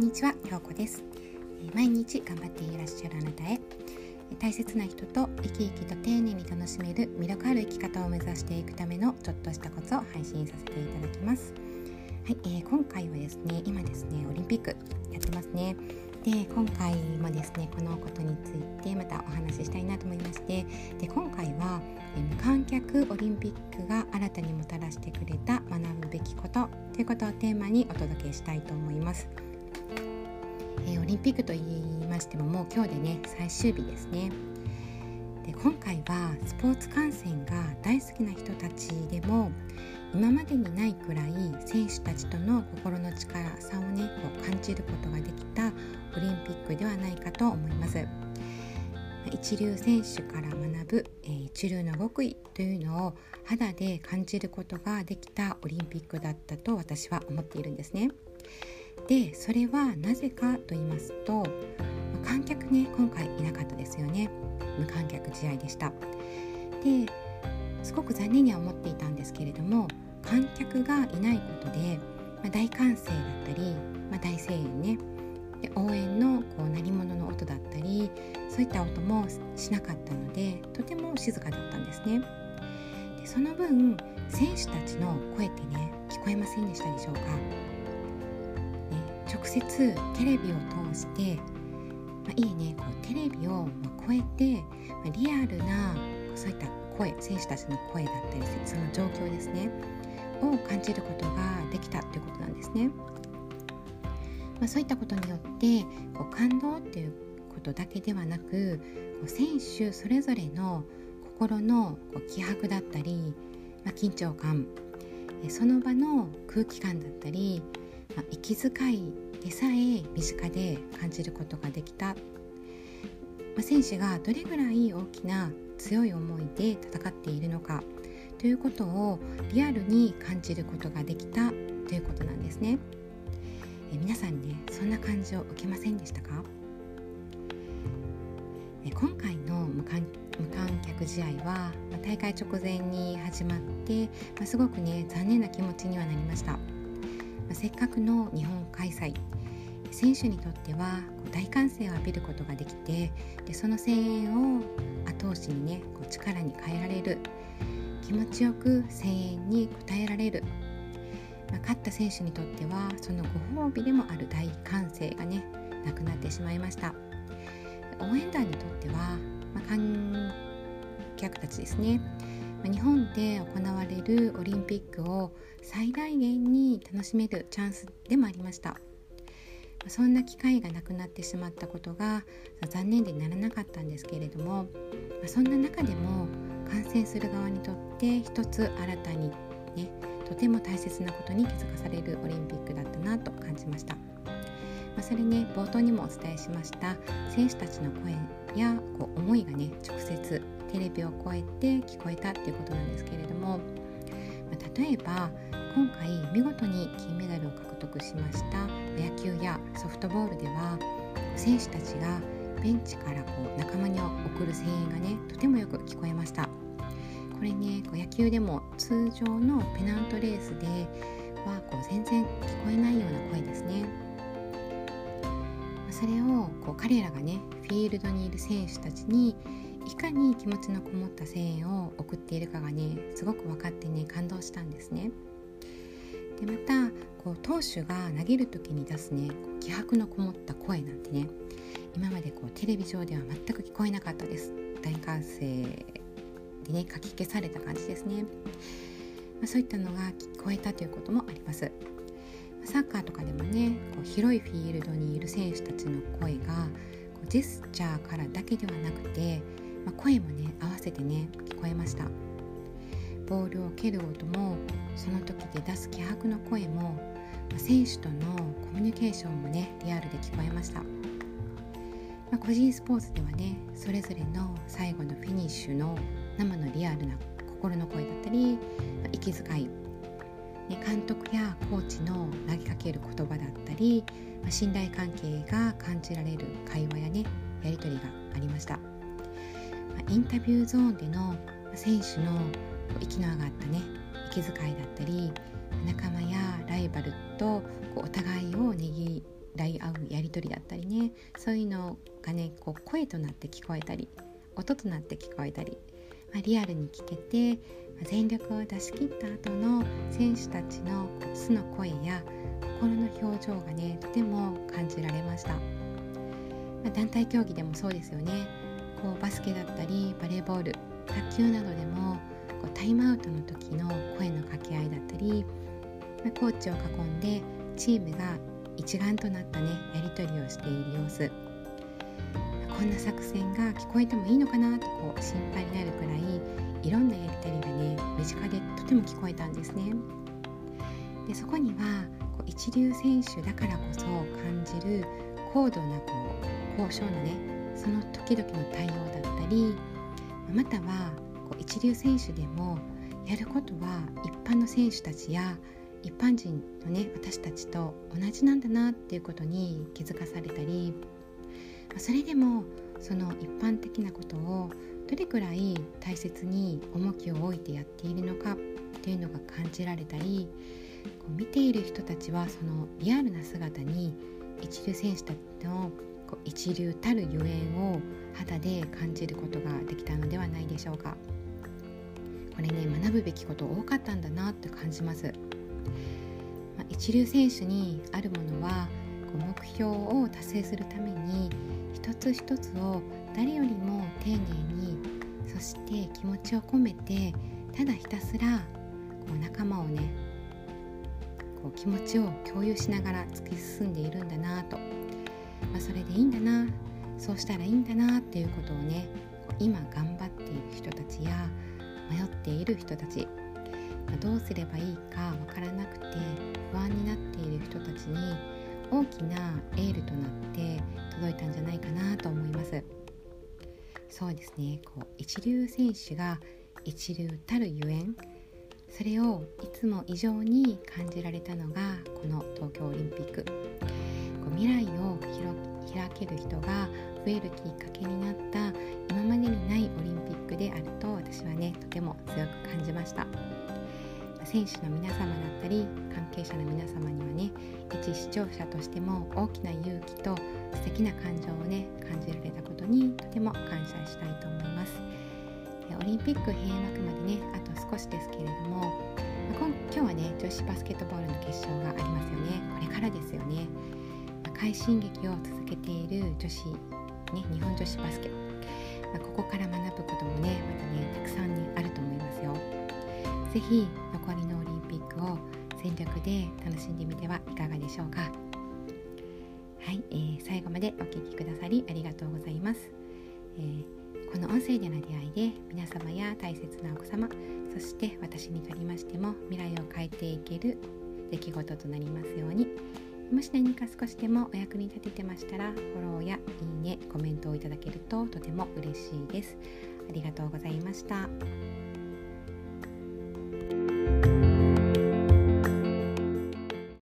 んにちは、ひょうこです毎日頑張っていらっしゃるあなたへ。大切な人と生き生きと丁寧に楽しめる魅力ある生き方を目指していくためのちょっとしたコツを配信させていただきます。はい、えー、今回はですね今ですねオリンピックやってますね。で今回もですねこのことについてまたお話ししたいなと思いまして。で今回は無観客オリンピックが新たにもたらしてくれた学ぶべきことということをテーマにお届けしたいと思います。えー、オリンピックと言いましてももう今日でね最終日ですね。で今回はスポーツ観戦が大好きな人たちでも今までにないくらい選手たちとの心の力さをねこう感じることができたオリンピックではないかと思います一流選手から学ぶ、えー、一流の極意というのを肌で感じることができたオリンピックだったと私は思っているんですねでそれはなぜかと言いますと観客ね今回いなかったですよね。無観客試合でした。ですごく残念には思っていたんですけれども観客がいないことで、まあ、大歓声だったり、まあ、大声援ね。で応援のこう鳴り物の音だったりそういった音もしなかったのでとても静かだったんですね。でその分選手たちの声ってね聞こえませんでしたでしょうか、直接テレビを通して、まあ、いいねこうテレビを超えて、まあ、リアルなそういった声選手たちの声だったりその状況ですねを感じることができたということなんですね。まあ、そういったことによってこう感動っていうことだけではなくこう選手それぞれの心のこう気迫だったり、まあ、緊張感その場の空気感だったり、まあ、息遣いでさえ身近で感じることができた、まあ、選手がどれぐらい大きな強い思いで戦っているのか。ということをリアルに感じることができた。ということなんですね。え皆さんねそんな感じを受けませんでしたか？え今回の無観無観客試合は、まあ、大会直前に始まって、まあ、すごくね残念な気持ちにはなりました、せっかくの日本開催。選手にとっては大歓声を浴びることができてでその声援を後押しにねこう力に変えられる。気持ちよく声援に応えられる。まあ、勝った選手にとってはそのご褒美でもある大歓声がねなくなってしまいました。応援団にとっては、まあ、観客たちですね、日本で行われるオリンピックを最大限に楽しめるチャンスでもありました。そんな機会がなくなってしまったことが残念でならなかったんですけれどもそんな中でも観戦する側にとって一つ新たにねとても大切なことに気づかされるオリンピックだったなと感じました、まあ、それね冒頭にもお伝えしました選手たちの声やこう思いがね直接テレビを越えて聞こえたっていうことなんですけれども、まあ、例えば今回見事に金メダルを獲得しました野球やソフトボールでは選手たちがベンチからこう仲間に送る声援がねとてもよく聞こえました。これねこう野球でも通常のペナントレースではこう全然聞こえないような声ですね。それをこう彼らがねフィールドにいる選手たちにいかに気持ちのこもった声援を送っているかがねすごく分かってね感動したんですね。でまたこう投手が投げる時に出すね気迫のこもった声なんてね今までこうテレビ上では全く聞こえなかったです。大歓声でねかき消された感じですね、まあ、そういったのが聞こえたということもありますサッカーとかでもねこう広いフィールドにいる選手たちの声がこうジェスチャーからだけではなくて、まあ、声もね合わせてね聞こえました。ボールを蹴る音もその時で出す気迫の声も、まあ、選手とのコミュニケーションもねリアルで聞こえました。まあ、個人スポーツではねそれぞれの最後のフィニッシュの生のリアルな心の声だったり、まあ、息遣い、監督やコーチの投げかける言葉だったり、ま、信頼関係が感じられる会話やねやり取りがありました、インタビューゾーンでの選手の息の上がったね息遣いだったり仲間やライバルとこうお互いをねぎ来合うやり取りだったりねそういうのがねこう声となって聞こえたり音となって聞こえたり、まあ、リアルに聞けて、ま、全力を出し切った後の選手たちの素の声や心の表情がねとても感じられました、まあ、団体競技でもそうですよね。こうバスケだったりバレーボール卓球などでもこうタイムアウトの時の声の掛け合いだったり、コーチを囲んでチームが一丸となったねやり取りをしている様子こんな作戦が聞こえてもいいのかなとこう心配になるくらいいろんなやり取りがね身近でとても聞こえたんですね。でそこにはこう一流選手だからこそ感じる高度なこう高尚なねその時々の対応だったりまたはこう一流選手でもやることは一般の選手たちや一般人のね私たちと同じなんだなっていうことに気づかされたりそれでもその一般的なことをどれくらい大切に重きを置いてやっているのかっていうのが感じられたりこう見ている人たちはそのリアルな姿に一流選手たちのこう一流たるゆえんを肌で感じることができたのではないでしょうか。これね学ぶべきこと多かったんだなと感じます。まあ、一流選手にあるものはこう目標を達成するために一つ一つを誰よりも丁寧にそして気持ちを込めてただひたすらこう仲間をねこう気持ちを共有しながら突き進んでいるんだなと、まあ、それでいいんだな。そうしたらいいんだなっていうことをね今頑張っている人たちや迷っている人たちまどうすればいいかわからなくて不安になっている人たちに大きなエールとなって届いたんじゃないかなと思います。そうですね。こう一流選手が一流たるゆえんそれをいつも以上に感じられたのがこの東京オリンピック。未来を開ける人が増えるきっかけになった今までにないオリンピックであると私はねとても強く感じました。選手の皆様だったり関係者の皆様にはね一視聴者としても大きな勇気と素敵な感情をね感じられたことにとても感謝したいと思います。オリンピック閉幕までねあと少しですけれども今日はね女子バスケットボールの決勝がありますよね。これからですよね。快進撃を続けている女子、ね、日本女子バスケ、まここから学ぶこともねまたねたくさん、ね、あると思いますよ。是非残りのオリンピックを全力で楽しんでみてはいかがでしょうか。はい、えー、最後までお聴きくださりありがとうございます、えー、この音声での出会いで皆様や大切なお子様そして私にとりましても未来を変えていける出来事となりますように。もし何か少しでもお役に立ててましたらフォローやいいねコメントをいただけるととても嬉しいですありがとうございました。